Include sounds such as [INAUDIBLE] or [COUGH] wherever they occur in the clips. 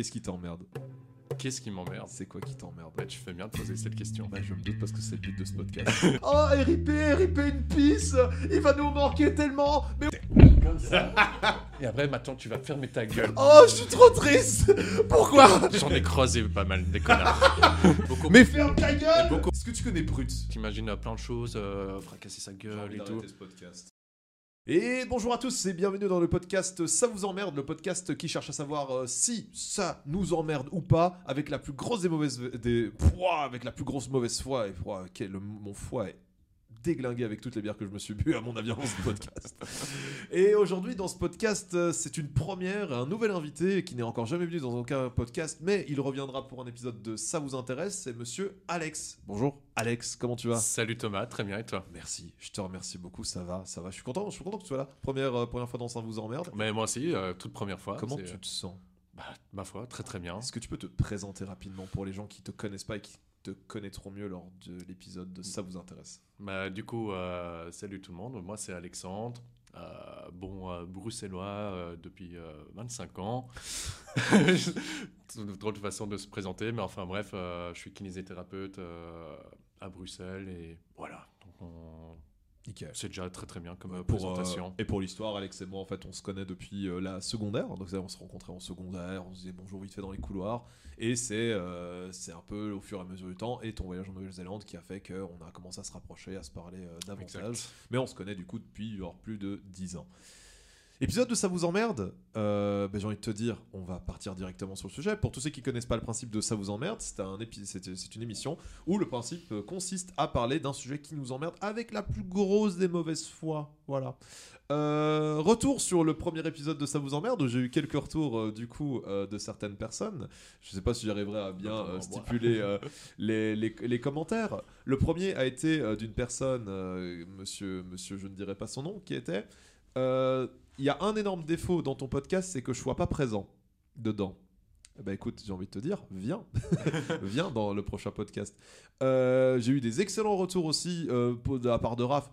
Qu'est-ce qui t'emmerde? Qu'est-ce qui m'emmerde? C'est quoi qui t'emmerde? Bah, tu fais bien de poser cette question. Bah, je me doute parce que c'est le but de ce podcast. [LAUGHS] oh, RIP, RIP une pisse Il va nous manquer tellement Mais Et après, maintenant, tu vas fermer ta gueule. oh, je suis trop triste Pourquoi? J'en ai croisé pas mal des connards. [LAUGHS] Beaucoup. Mais ferme ta gueule beaucoup. Est-ce que tu connais Brut T'imagines plein de choses, euh, fracasser sa gueule et tout. Et bonjour à tous et bienvenue dans le podcast Ça vous emmerde, le podcast qui cherche à savoir euh, si ça nous emmerde ou pas, avec la plus grosse des mauvaises, des, Pouah, avec la plus grosse mauvaise foi et mon foie est déglingué avec toutes les bières que je me suis bu à mon avis dans ce podcast. et aujourd'hui dans ce podcast, euh, c'est une première, un nouvel invité qui n'est encore jamais venu dans aucun podcast, mais il reviendra pour un épisode de Ça vous intéresse, c'est Monsieur Alex. Bonjour Alex, comment tu vas? Salut Thomas, très bien et toi? Merci, je te remercie beaucoup, ça va, ça va. Je suis content, je suis content que tu sois là. Première, euh, première fois dans Ça vous emmerde. Mais moi aussi, euh, toute première fois. Comment tu te sens? bah, Ma foi, très très bien. Est-ce que tu peux te présenter rapidement pour les gens qui te connaissent pas et qui te connaîtront mieux lors de l'épisode de Ça vous intéresse Bah, du coup, euh, salut tout le monde. Moi, c'est Alexandre. Euh, bon, euh, bruxellois depuis euh, 25 ans. [LAUGHS] Drôle de façon de se présenter, mais enfin bref, je suis kinésithérapeute à Bruxelles et voilà. Nickel. c'est déjà très très bien comme euh, Pour, euh, présentation. et pour l'histoire, Alex et moi, en fait, on se connaît depuis euh, la secondaire. Donc, on se rencontrait en secondaire, on se disait bonjour vite fait dans les couloirs. Et c'est euh, c'est un peu au fur et à mesure du temps et ton voyage en Nouvelle-Zélande qui a fait qu'on a commencé à se rapprocher, à se parler davantage. Exact. Mais on se connaît du coup depuis genre, plus de 10 ans. Épisode de Ça vous emmerde Euh, ben, J'ai envie de te dire, on va partir directement sur le sujet. Pour tous ceux qui connaissent pas le principe de Ça vous emmerde, c'est un une émission où le principe euh, consiste à parler d'un sujet qui nous emmerde avec la plus grosse des mauvaises foi. Voilà. Euh, retour sur le premier épisode de Ça vous emmerde où j'ai eu quelques retours euh, du coup de certaines personnes. Je sais pas si j'arriverai à bien stipuler les, les- les commentaires. Le premier a été d'une personne, monsieur, monsieur, je ne dirai pas son nom, qui était Il y a un énorme défaut dans ton podcast, c'est que je sois pas présent dedans. Ben écoute, j'ai envie de te dire, viens, [LAUGHS] viens dans le prochain podcast. Euh, j'ai eu des excellents retours aussi euh, de la part de Raph.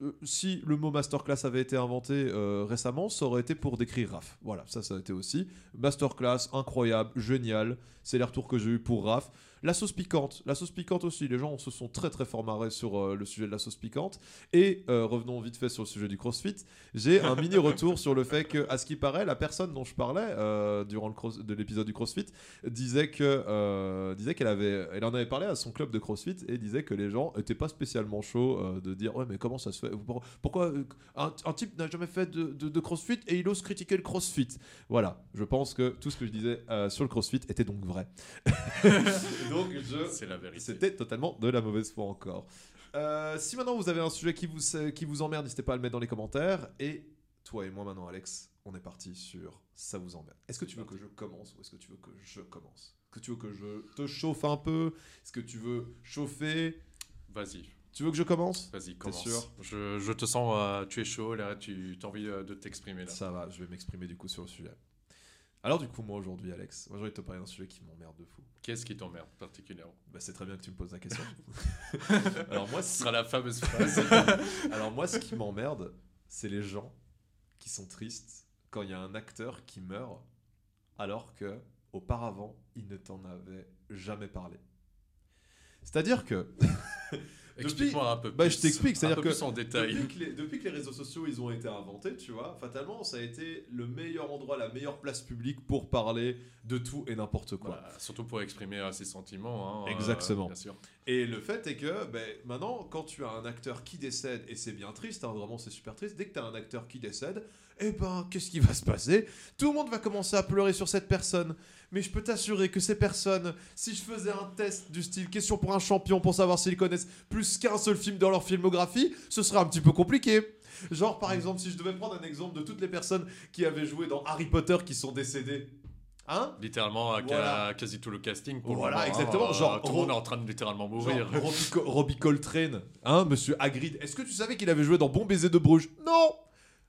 Euh, si le mot masterclass avait été inventé euh, récemment, ça aurait été pour décrire Raph. Voilà, ça, ça a été aussi. Masterclass, incroyable, génial. C'est les retours que j'ai eu pour Raph. La sauce piquante, la sauce piquante aussi. Les gens se sont très très fort marrés sur euh, le sujet de la sauce piquante. Et euh, revenons vite fait sur le sujet du CrossFit. J'ai un mini [LAUGHS] retour sur le fait que, à ce qui paraît, la personne dont je parlais euh, durant le cross- de l'épisode du CrossFit disait que disait qu'elle avait, elle en avait parlé à son club de CrossFit et disait que les gens étaient pas spécialement chauds de dire ouais mais comment ça se fait? Pour- Pourquoi un, un type n'a jamais fait de, de- de CrossFit et il ose critiquer le CrossFit? Voilà, je pense que tout ce que je disais euh, sur le CrossFit était donc vrai. [LAUGHS] [LAUGHS] donc je C'est la vérité. c'était totalement de la mauvaise foi encore. Euh, si maintenant vous avez un sujet qui vous, qui vous emmerde, n'hésitez pas à le mettre dans les commentaires. Et toi et moi maintenant, Alex, on est parti sur ça vous emmerde. Est-ce que tu veux que je commence ou est-ce que tu veux que je commence? Est-ce que tu veux que je te chauffe un peu? Est-ce que tu veux chauffer? Vas-y, Tu veux que je commence? Vas-y, commence. sûr? Je, je te sens, euh, tu es chaud, là, tu as envie euh, de t'exprimer là. Ça va, je vais m'exprimer du coup sur le sujet. Alors du coup, moi aujourd'hui, Alex, moi j'ai envie de te parler d'un sujet qui m'emmerde de fou. Qu'est-ce qui t'emmerde particulièrement? Bah, c'est très bien que tu me poses la question. [LAUGHS] Alors moi, Ce sera la fameuse phrase. [LAUGHS] Alors moi, ce qui m'emmerde, c'est les gens qui sont tristes quand il y a un acteur qui meurt, alors que auparavant, il ne t'en avait jamais parlé. C'est-à-dire que [LAUGHS] Explique-moi un peu Bah, plus. je t'explique, c'est-à-dire que plus en détail. depuis que, les, depuis que les réseaux sociaux ils ont été inventés, tu vois, fatalement, ça a été le meilleur endroit, la meilleure place publique pour parler de tout et n'importe quoi. Bah, surtout pour exprimer euh, ses sentiments. hein, euh, Exactement. bien sûr. Et le fait est que ben, maintenant, quand tu as un acteur qui décède, et c'est bien triste, hein, vraiment c'est super triste, dès que tu as un acteur qui décède, eh ben, qu'est-ce qui va se passer? Tout le monde va commencer à pleurer sur cette personne. Mais je peux t'assurer que ces personnes, si je faisais un test du style question pour un champion pour savoir s'ils connaissent plus qu'un seul film dans leur filmographie, ce serait un petit peu compliqué. Genre, par exemple, si je devais prendre un exemple de toutes les personnes qui avaient joué dans Harry Potter qui sont décédées. Hein? Littéralement, ca- Voilà. quasi tout le casting. Pour Voilà, moment, hein, exactement, euh, genre, tout le monde est en train de littéralement mourir. Robbie Coltrane, hein, monsieur Hagrid. Est-ce que tu savais qu'il avait joué dans Bon baiser de Bruges? Non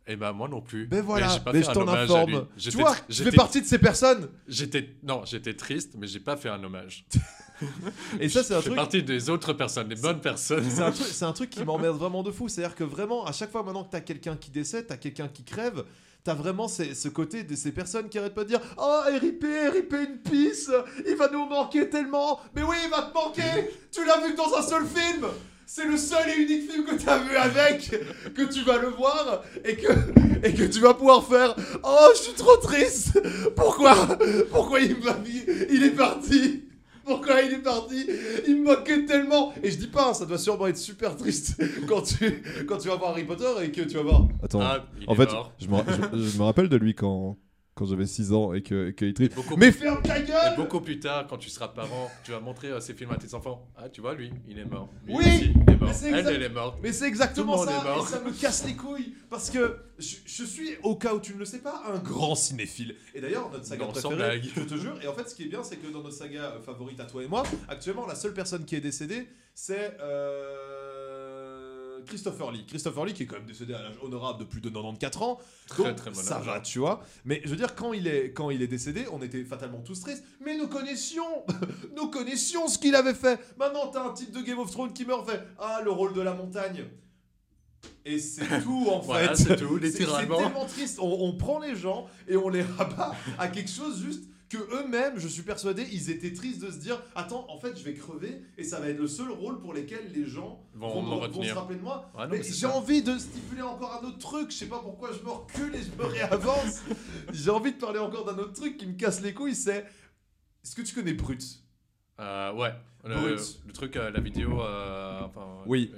Et ben moi non plus. Ben voilà, pas mais fait je t'en informe. Tu vois, je fais partie de ces personnes. J'étais non, j'étais triste, mais j'ai pas fait un hommage. [LAUGHS] Et ça, c'est un Je fais truc. partie des autres personnes, des bonnes personnes. C'est un, truc, [LAUGHS] un truc qui m'emmerde vraiment de fou. C'est-à-dire que vraiment, à chaque fois maintenant que t'as quelqu'un qui décède, t'as quelqu'un qui crève, t'as vraiment ces- ce côté de ces personnes qui arrêtent pas de dire Oh, RIP, RIP une pisse, il va nous manquer tellement. Mais oui, il va te manquer. Tu l'as vu que dans un seul film. C'est le seul et unique film que t'as vu avec, que tu vas le voir et que, et que tu vas pouvoir faire. Oh, je suis trop triste. Pourquoi? Pourquoi il m'a mis? Il est parti. Pourquoi il est parti? Il me manquait tellement. Et je dis pas, hein, ça doit sûrement être super triste quand tu, quand tu vas voir Harry Potter et que tu vas voir... Attends, Ah, il en est fait, mort. je me, je- je me rappelle de lui quand, quand j'avais 6 ans et que. Beaucoup, Mais ferme ta et beaucoup plus tard, quand tu seras parent, tu vas montrer euh, ces films à tes enfants. Ah, tu vois, lui, il est mort. Lui Oui, aussi, il est mort. mais c'est Elle, est morte. Mais c'est exactement ça, monde est mort. et ça me casse les couilles, parce que je, je suis, au cas où tu ne le sais pas, un grand cinéphile. Et d'ailleurs, notre saga Non, préférée, je te jure, et en fait, ce qui est bien, c'est que dans notre saga euh, favorite à toi et moi, actuellement, la seule personne qui est décédée, c'est euh, Christopher Lee. Christopher Lee, qui est quand même décédé à l'âge honorable de plus de 94 ans, Très, donc, très bon ça âge. va, tu vois. Mais je veux dire, quand il est, quand il est décédé, on était fatalement tous tristes. Mais nous connaissions, [LAUGHS] nous connaissions ce qu'il avait fait. Maintenant, t'as un type de Game of Thrones qui meurt, fait Ah, le rôle de la montagne. Et c'est [LAUGHS] tout en Voilà, fait. c'est tout, [LAUGHS] littéralement. C'est tellement triste. On, on prend les gens et on les rabat à quelque chose juste que eux-mêmes, je suis persuadé, ils étaient tristes de se dire Attends, en fait, je vais crever et ça va être le seul rôle pour lequel les gens Vont me- se retenir. rappeler de moi. Ah non, Mais j'ai envie de stipuler encore un autre truc. Je sais pas pourquoi je me recule et je me réavance. j'ai envie de parler encore d'un autre truc qui me casse les couilles. C'est est-ce que tu connais Brut? Euh, ouais. Le, Brut. le truc, euh, la vidéo. euh, enfin, Oui.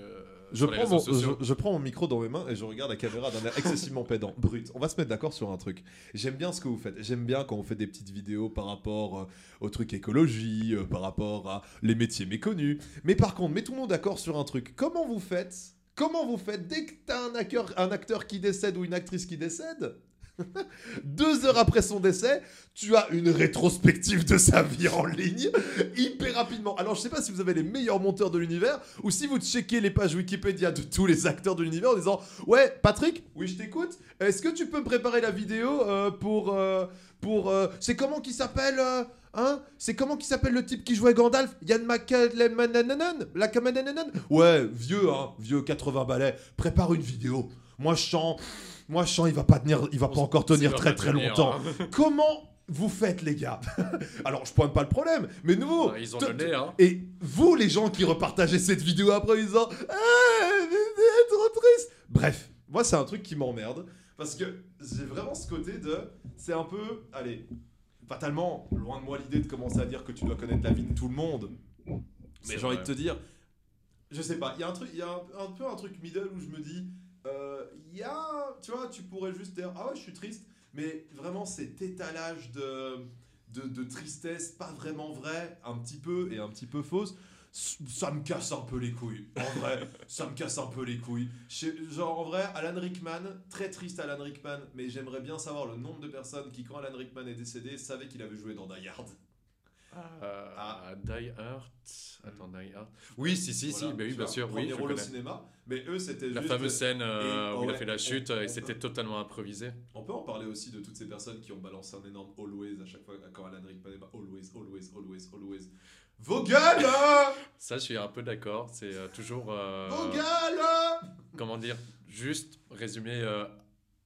Je sur les prends, mon, réseaux sociaux. je, je prends mon micro dans mes mains et je regarde la caméra d'un air excessivement pédant. Brut. On va se mettre d'accord sur un truc. J'aime bien ce que vous faites. J'aime bien quand on fait des petites vidéos par rapport euh, au truc écologie, euh, par rapport à les métiers méconnus. Mais par contre, mettons-nous d'accord sur un truc. Comment vous faites? Comment vous faites dès que t'as un acteur, un acteur qui décède ou une actrice qui décède? [LAUGHS] Deux heures après son décès, tu as une rétrospective de sa vie en ligne hyper rapidement. Alors, je sais pas si vous avez les meilleurs monteurs de l'univers ou si vous checkez les pages Wikipédia de tous les acteurs de l'univers en disant Ouais, Patrick, oui, je t'écoute. Est-ce que tu peux me préparer la vidéo euh, pour. euh, pour euh, C'est comment qui s'appelle Hein C'est comment qui s'appelle le type qui jouait Gandalf? Yann McKellen La Ouais, vieux, hein, vieux 80 balais. Prépare une vidéo. Moi, je sens. Moi, je sens, il va pas tenir, il va pas encore tenir très très longtemps. hein. [LAUGHS] Comment vous faites, les gars? [LAUGHS] Alors, je pointe pas le problème, mais nous. Ah, Ils ont donné, hein. Et vous, les gens qui repartagez cette vidéo après, en disant Ah, trop triste. Bref, moi, c'est un truc qui m'emmerde. Parce que j'ai vraiment ce côté de. C'est un peu. Allez, fatalement, loin de moi l'idée de commencer à dire que tu dois connaître la vie de tout le monde. Mais j'ai envie de te dire. Je sais pas, il y a un truc, il y a un, un peu un truc middle où je me dis, il y a, tu vois, tu pourrais juste dire, ah ouais, je suis triste, mais vraiment cet étalage de, de, de tristesse, pas vraiment vrai, un petit peu et un petit peu fausse, ça me casse un peu les couilles. En vrai, [LAUGHS] ça me casse un peu les couilles. Genre, en vrai, Alan Rickman, très triste Alan Rickman, mais j'aimerais bien savoir le nombre de personnes qui, quand Alan Rickman est décédé, savaient qu'il avait joué dans Die Hard. Euh, Ah. Die Hard. Attends, Die Hard. Oui, si, si, Voilà, si, bah oui, bien sûr, premier oui, rôle au cinéma, mais eux, c'était La juste- fameuse scène euh, Et- où il a fait la chute on et c'était totalement improvisé. On peut en parler aussi de toutes ces personnes qui ont balancé un énorme always à chaque fois quand Alan Rickman est pas always, always, always, always. Vos [LAUGHS] gueules Ça, je suis un peu d'accord. C'est euh, toujours. euh, Vos gueules comment dire Juste résumer euh,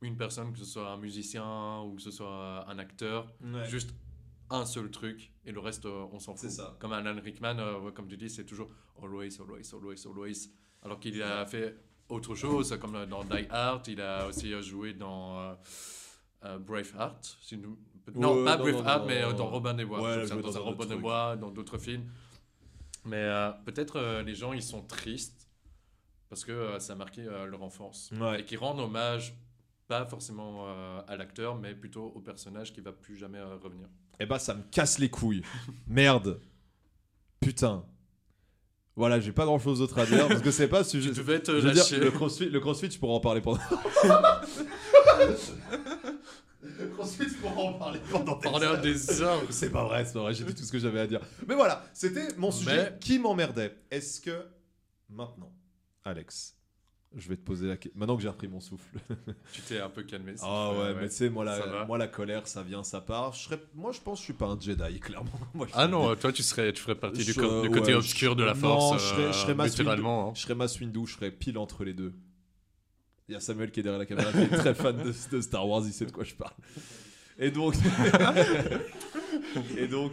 une personne, que ce soit un musicien ou que ce soit un acteur, Ouais. juste un seul truc et le reste, euh, on s'en fout. Ça. Comme Alan Rickman, euh, comme tu dis, c'est toujours always, always, always, always. Alors qu'il a fait autre chose, comme euh, dans Die Hard, il a aussi joué dans Braveheart. si nous- Non, Ouais, pas non, Braveheart, non, mais dans Robin des Bois. Ouais, dans, Robin des. Bois, dans d'autres films. Mais peut-être les gens, ils sont tristes parce que ça a marqué leur enfance. Ouais. Et qui rendent hommage, pas forcément euh, à l'acteur, mais plutôt au personnage qui va plus jamais euh, revenir. Eh bah, ça me casse les couilles. Merde. Putain. Voilà, j'ai pas grand chose d'autre à dire parce que c'est pas sujet. Tu devais te Je veux dire, lâcher. le crossfit, le crossfit, je pourrais en parler pendant. le crossfit, je pourrais en parler pendant des Pendant heures. des heures. C'est pas vrai, c'est pas vrai, j'ai dit tout ce que j'avais à dire. Mais voilà, c'était mon sujet Mais- qui m'emmerdait. Est-ce que maintenant, Alex, je vais te poser la question. Maintenant que j'ai repris mon souffle. Tu t'es un peu calmé. Ah ouais, mais tu sais, moi la, moi la colère, ça vient, ça part. Je serais, moi je pense que je suis pas un Jedi, clairement. [LAUGHS] Moi, Ah non, euh, toi tu serais, tu ferais partie du, côté ouais, obscur je- de la non, force. je serais- je serais euh, Windu. littéralement. hein. Je serais Windu, je serais pile entre les deux. Il y a Samuel qui est derrière la caméra, qui est très fan de, de Star Wars, il sait de quoi je parle. Et donc, [LAUGHS] et donc,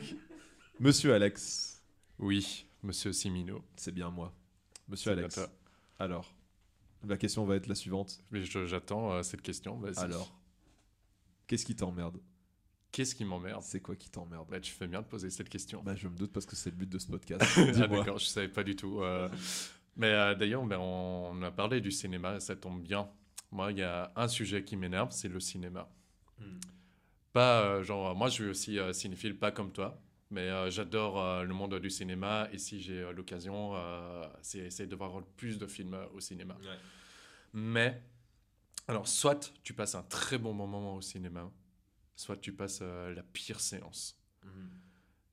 Monsieur Alex, Oui, monsieur Simino. c'est bien moi. Monsieur Alex. Alors, la question va être la suivante. Mais j'attends euh, cette question. vas-y. Alors, qu'est-ce qui t'emmerde? Qu'est-ce qui m'emmerde? C'est quoi qui t'emmerde? Bah, Tu fais bien de poser cette question. Bah, je me doute parce que c'est le but de ce podcast. [LAUGHS] ah d'accord, je savais pas du tout. euh. Mais euh, d'ailleurs, ben, on a parlé du cinéma et ça tombe bien. Moi, il y a un sujet qui m'énerve, c'est le cinéma. Hmm. Pas euh, genre, moi je suis aussi euh, cinéphile, pas comme toi, mais euh, j'adore euh, le monde du cinéma et si j'ai euh, l'occasion, c'est essayer de voir le plus de films au cinéma. Mais, alors, soit tu passes un très bon moment au cinéma, soit tu passes la pire séance,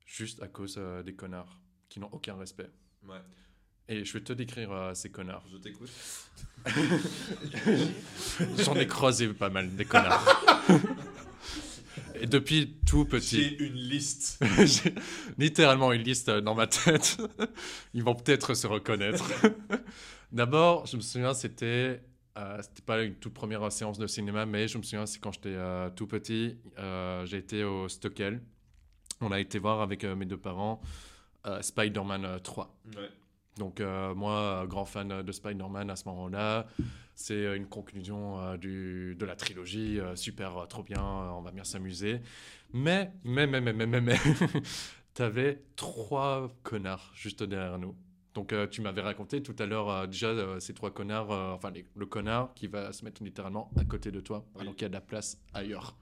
juste à cause des connards qui n'ont aucun respect. Ouais. Et je vais te décrire euh, ces connards. Je t'écoute. [LAUGHS] J'en ai croisé pas mal, des connards. [LAUGHS] Et depuis tout petit, J'ai une liste. [LAUGHS] j'ai littéralement une liste euh, dans ma tête. Ils vont peut-être se reconnaître. [LAUGHS] D'abord, je me souviens, c'était euh, c'était pas une toute première séance de cinéma, mais je me souviens, c'est quand j'étais euh, tout petit, euh, j'ai été au Stockel. On a été voir avec mes deux parents Spider-Man euh, 3. Ouais. Donc euh, moi, euh, grand fan de Spider-Man à ce moment-là, c'est euh, une conclusion euh, du, de la trilogie, euh, super, trop bien, on va bien s'amuser. Mais, mais, mais, mais, mais, mais, mais, [LAUGHS] t'avais trois connards juste derrière nous. Donc tu m'avais raconté tout à l'heure déjà ces trois connards, enfin les- le connard qui va se mettre littéralement à côté de toi, Oui. alors qu'il y a de la place ailleurs.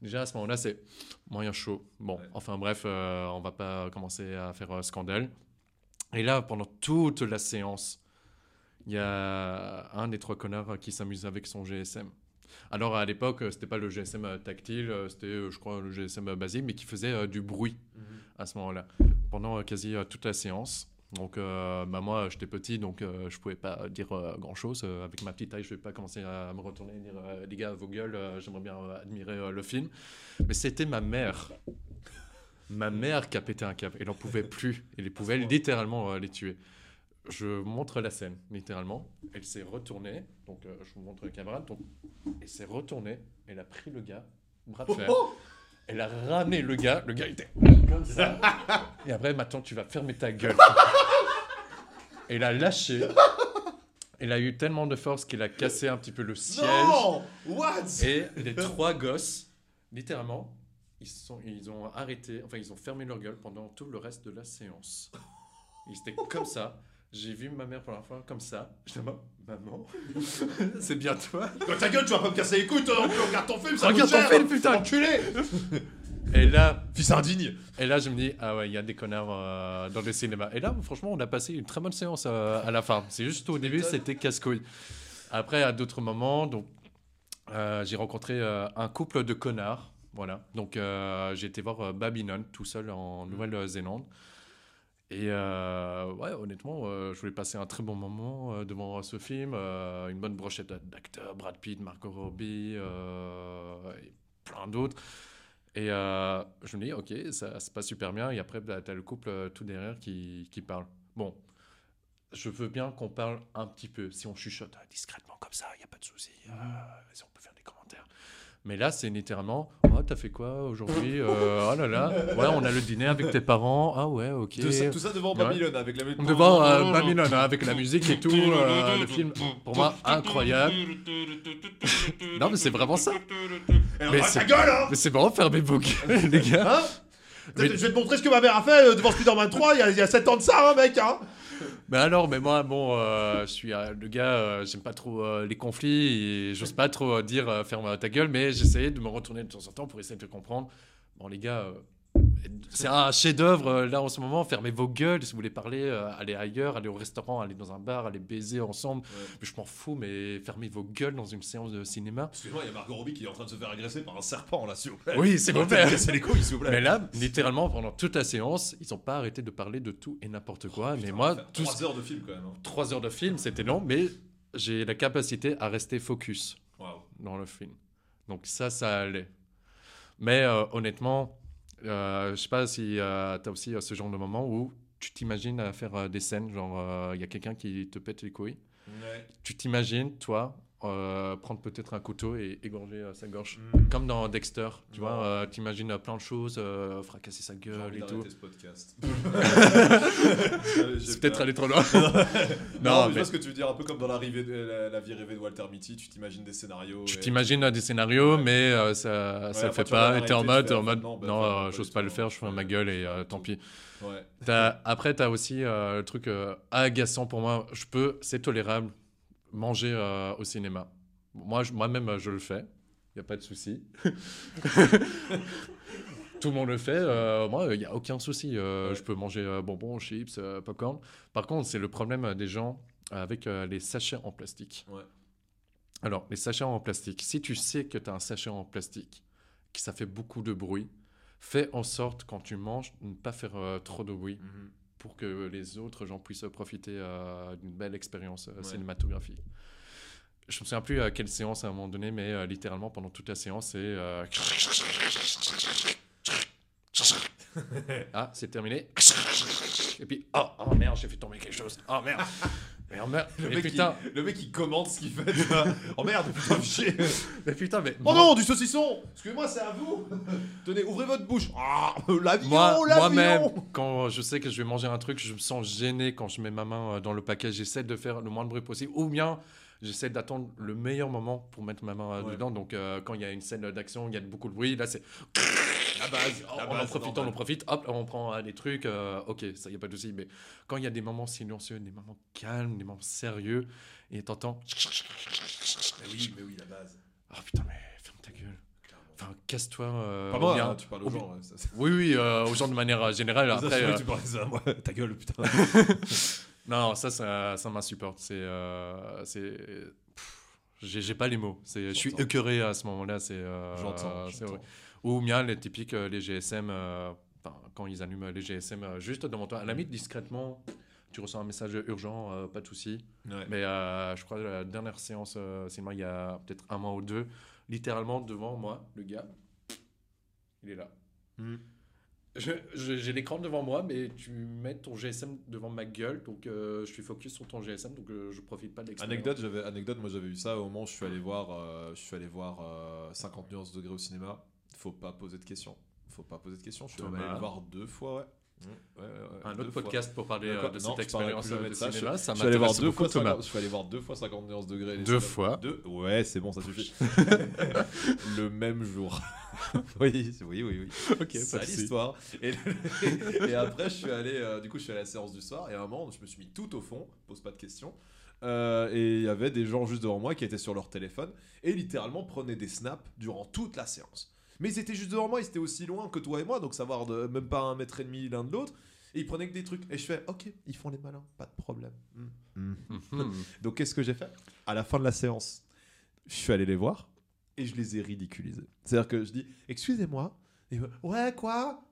Déjà à ce moment-là, c'est moyen chaud. Bon, Ouais. enfin bref, euh, on va pas commencer à faire euh, scandale. Et là, pendant toute la séance, il y a un des trois connards qui s'amuse avec son GSM. Alors à l'époque, c'était pas le GSM euh, tactile, euh, c'était, euh, je crois, le GSM basique, mais qui faisait du bruit à ce moment-là, pendant quasi toute la séance. Donc, euh, bah, moi, j'étais petit, donc euh, je pouvais pas dire euh, grand-chose. Avec ma petite taille, je vais pas commencer à me retourner et dire les gars, vos gueules, j'aimerais bien admirer le film. Mais c'était ma mère, ma mère qui a pété un câble. Elle n'en pouvait [LAUGHS] plus. Elle pouvait littéralement euh, les tuer. Je montre la scène, littéralement. Elle s'est retournée, donc euh, je vous montre le camarade. Donc, elle s'est retournée, elle a pris le gars, bras de fer. Elle a ramené le gars, le gars était comme ça. Et après, maintenant, tu vas fermer ta gueule. [LAUGHS] Elle a lâché. Elle a eu tellement de force qu'elle a cassé un petit peu le siège. Non What? Et les trois gosses, littéralement, ils, sont, ils ont arrêté, enfin, ils ont fermé leur gueule pendant tout le reste de la séance. Ils étaient comme ça. J'ai vu ma mère pour la fois comme ça. Je dis, maman, [LAUGHS] c'est bien toi. Dans ta gueule, tu vas pas me casser les couilles, toi non plus, regarde ton film, ça Regarde ton cher. film, putain. Enculé Et là, Fils indigne Et là, je me dis, ah ouais, il y a des connards euh, dans le cinéma. Et là, franchement, on a passé une très bonne séance euh, à la fin. C'est juste au début, c'était casse-couille. Après, à d'autres moments, donc, euh, j'ai rencontré un couple de connards. Voilà. Donc, euh, j'ai été voir euh, Babylone tout seul en Nouvelle-Zélande. Et euh, ouais, honnêtement, euh, je voulais passer un très bon moment euh, devant ce film. une bonne brochette d'acteurs, Brad Pitt, Margot Robbie, et plein d'autres. Et je me dis, ok, ça se passe super bien. Et après, bah, tu as le couple tout derrière qui, qui parle. Bon, je veux bien qu'on parle un petit peu. Si on chuchote euh, discrètement comme ça, il n'y a pas de souci. euh, si on peut faire des commentaires. Mais là, c'est littéralement, oh, t'as fait quoi aujourd'hui Euh, Oh là là, ouais, on a le dîner avec tes parents. Ah ouais, ok. Tout ça, tout ça devant Ouais. Babylone avec la musique. Devant euh, [LAUGHS] Babylone, hein, avec la musique et tout, euh, le film, pour moi, incroyable. Non, mais c'est vraiment ça. Mais c'est- gueule, hein Mais c'est vraiment fermez vos gueules, les gars. Hein? Mais- Je vais te montrer ce que ma mère a fait devant Spider-Man 3 il y, a, il y a 7 ans de ça, hein, mec hein Mais alors, mais moi, bon, euh, je suis euh, le gars, euh, j'aime pas trop les conflits et j'ose pas trop dire ferme ta gueule, mais j'essayais de me retourner de temps en temps pour essayer de te comprendre. Bon, les gars, c'est un chef-d'œuvre euh, là en ce moment. Fermez vos gueules si vous voulez parler, euh, allez ailleurs, allez au restaurant, allez dans un bar, allez baiser ensemble. Mais je m'en fous, mais fermez vos gueules dans une séance de cinéma. Excuse-moi, il y a Margot Robbie qui est en train de se faire agresser par un serpent là, s'il vous plaît. Oui, mauvais. de casser les couilles, s'il vous plaît. Mais là, littéralement, pendant toute la séance, ils n'ont pas arrêté de parler de tout et n'importe quoi. mais moi, tout, 3 heures de film quand même. hein. trois heures de film, c'était long, mais j'ai la capacité à rester focus dans le film. Donc ça, ça allait. Mais euh, honnêtement, je sais pas si tu as aussi euh, ce genre de moment où tu t'imagines à faire euh, des scènes, genre euh, il y a quelqu'un qui te pète les couilles. Tu t'imagines, toi, euh, prendre peut-être un couteau et égorger euh, sa gorge. Mm. Comme dans Dexter, tu Ouais. vois, euh, t'imagines euh, plein de choses, euh, fracasser sa gueule et tout. ce podcast. [LAUGHS] [LAUGHS] C'est peut-être aller trop loin. [LAUGHS] Non, non, mais je vois ce que tu veux dire, un peu comme dans la, rivée de- la, la vie rêvée de Walter Mitty, tu t'imagines des scénarios. tu et- t'imagines des scénarios, mais euh, ça, ça le fait pas. Et t'es en mode, fais, en mode, non, bah, non, euh, j'ose pas le faire, je fais ouais. ma gueule et tant pis. Ouais. T'as- après, tu as aussi le truc agaçant pour moi. Je peux, c'est tolérable, manger euh, au cinéma. Moi, je- moi-même, je le fais. Il n'y a pas de souci. [LAUGHS] Tout le monde le fait. euh, moi, il n'y a aucun souci. euh, Ouais. Je peux manger bonbons, chips, popcorn. Par contre, c'est le problème des gens avec les sachets en plastique. Ouais. Alors, les sachets en plastique, si tu sais que tu as un sachet en plastique, que ça fait beaucoup de bruit, fais en sorte, quand tu manges, de ne pas faire trop de bruit Mhm. Pour que les autres gens puissent profiter euh, d'une belle expérience euh, Ouais. cinématographique. Je me souviens plus à quelle séance à un moment donné, mais euh, littéralement pendant toute la séance, c'est. euh, [LAUGHS] ah, c'est terminé. [LAUGHS] Et puis, oh, oh merde, j'ai fait tomber quelque chose. Oh merde. Merde, merde. Le, Mais mec putain, qui, le mec qui commente ce qu'il fait. tu vois. oh merde, putain, mais putain, mais. Oh non, du saucisson Excusez-moi, c'est à vous [LAUGHS] Tenez, ouvrez votre bouche. Ah, l'avion, Moi, moi-même, quand je sais que je vais manger un truc, je me sens gêné quand je mets ma main euh, dans le paquet. J'essaie de faire le moins de bruit possible. Ou bien, j'essaie d'attendre le meilleur moment pour mettre ma main euh, Ouais. dedans. Donc, euh, quand il y a une scène d'action, il y a beaucoup de bruit. Là, c'est. La base, On, la on en profite, on en profite. Hop, on prend euh, des trucs. euh, ok, ça, il n'y a pas de souci. Mais quand il y a des moments silencieux, des moments calmes, des moments sérieux, et t'entends. Mais oui, mais oui, la base. Oh putain, mais ferme ta gueule. Enfin, casse-toi. euh, Pas moi, bien- hein, tu parles aux gens. ouais, ça, Oui, oui, euh, aux gens de manière générale. Ça, Après, vrai que tu parlais ça, moi. Ta gueule, putain. [LAUGHS] Non, ça, ça, ça m'insupporte. C'est, c'est, j'ai, j'ai pas les mots. Je suis écœuré à ce moment-là. C'est, J'entends. Ou bien les typiques, euh, les GSM, euh, quand ils allument les GSM euh, juste devant toi. À la limite, discrètement, tu reçois un message urgent, euh, pas de souci. Ouais. Mais euh, je crois que la dernière séance euh, cinéma, il y a peut-être un mois ou deux, littéralement devant moi, le gars, il est là. Hmm. J'ai l'écran devant moi, mais tu mets ton GSM devant ma gueule, donc euh, je suis focus sur ton GSM, donc euh, je profite pas de l'expérience. Anecdote, anecdote, moi j'avais eu ça au moment où je suis allé voir, euh, je suis allé voir euh, 50 nuances degrés au cinéma. Faut pas poser de questions. Faut pas poser de questions. Je suis allé le voir deux fois, ouais. Mmh, ouais, ouais, ouais, Un autre fois. podcast pour parler euh, de Non, cette expérience jamais de de ça. cinéma, ça Je suis allé voir deux fois, Thomas. 50, je suis allé voir deux fois 50 nuances degrés. les Deux fois Deux. Ouais, c'est bon, ça suffit. [LAUGHS] [LAUGHS] le même jour. [LAUGHS] oui, oui, oui, oui. Ok, c'est l'histoire. Et, et après, je suis allé, euh, du coup, je suis allé à la séance du soir. Et à un moment, je me suis mis tout au fond, pose pas de questions. Euh, et il y avait des gens juste devant moi qui étaient sur leur téléphone et littéralement prenaient des snaps durant toute la séance. Mais ils étaient juste devant moi, ils étaient aussi loin que toi et moi, donc savoir de même pas un mètre et demi l'un de l'autre. Et ils prenaient que des trucs. Et je fais, ok, ils font les malins, pas de problème. Mm. [LAUGHS] Donc qu'est-ce que j'ai fait? À la fin de la séance, je suis allé les voir et je les ai ridiculisés. C'est-à-dire que je dis excusez-moi. Et ouais quoi?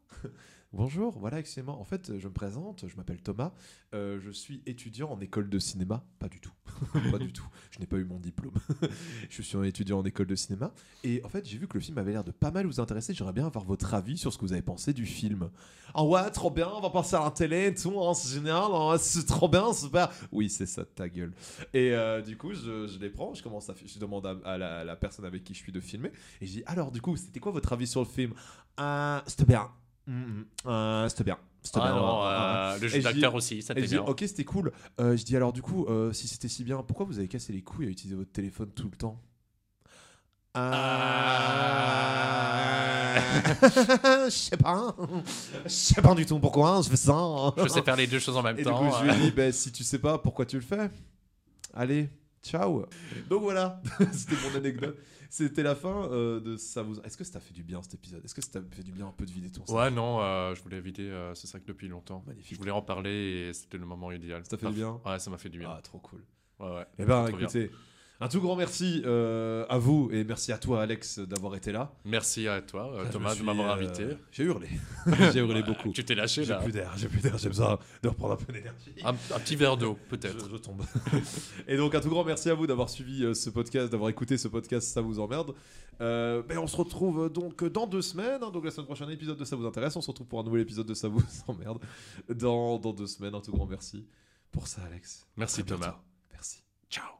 Bonjour, voilà, excusez-moi. En fait, je me présente, je m'appelle Thomas, euh, je suis étudiant en école de cinéma. Pas du tout, [LAUGHS] pas du tout. Je n'ai pas eu mon diplôme. [LAUGHS] je suis étudiant en école de cinéma. Et en fait, j'ai vu que le film avait l'air de pas mal vous intéresser. J'aimerais bien avoir votre avis sur ce que vous avez pensé du film. Ah ouais, trop bien, on va passer à la télé et tout, hein, c'est génial, hein, c'est trop bien, super. Oui, c'est ça, ta gueule. Et euh, du coup, je, les prends, je commence à, je demande à, la, personne avec qui je suis de filmer, et je dis alors, du coup, c'était quoi votre avis sur le film? Ah, C'était bien. Mhm. Euh, c'était bien. C'était Ah bien. non, euh, le jeu je d'acteur aussi, ça bien. ok, c'était cool. Euh, je dis alors, du coup, si c'était si bien, pourquoi vous avez cassé les couilles à utiliser votre téléphone tout le temps? Ah. [LAUGHS] Je sais pas. Je sais pas du tout pourquoi je fais ça. Je sais faire les deux choses en même Et du temps. coup, je lui ai dit, bah, si tu sais pas pourquoi tu le fais, allez, ciao. Donc voilà, [LAUGHS] c'était mon anecdote. C'était la fin euh, de ça. Vous... Est-ce que ça t'a fait du bien cet épisode? Est-ce que ça t'a fait du bien un peu de vider ton sac? Ouais, non, euh, je voulais éviter euh, ce sac depuis longtemps. Magnifique. Je voulais en parler et c'était le moment idéal. Ça t'a fait du bien? Ouais, ça m'a fait du bien. Ah, trop cool. Ouais, ouais. Eh ben, Trop bien. Un tout grand merci euh, à vous et merci à toi, Alex, d'avoir été là. Merci à toi, euh, Thomas, de m'avoir euh, invité. J'ai hurlé. [LAUGHS] [LAUGHS] j'ai hurlé beaucoup. Tu t'es lâché J'ai là. plus d'air, j'ai plus d'air, j'ai besoin de reprendre un peu d'énergie. Un, un petit verre d'eau, peut-être. Je, je tombe. [LAUGHS] et donc un tout grand merci à vous d'avoir suivi ce podcast, d'avoir écouté ce podcast, ça vous emmerde. Ben, on se retrouve donc dans deux semaines, hein, donc la semaine prochaine épisode de ça vous intéresse, on se retrouve pour un nouvel épisode de ça vous emmerde dans, dans deux semaines. Un tout grand merci pour ça Alex. Merci. Thomas. Merci. Ciao.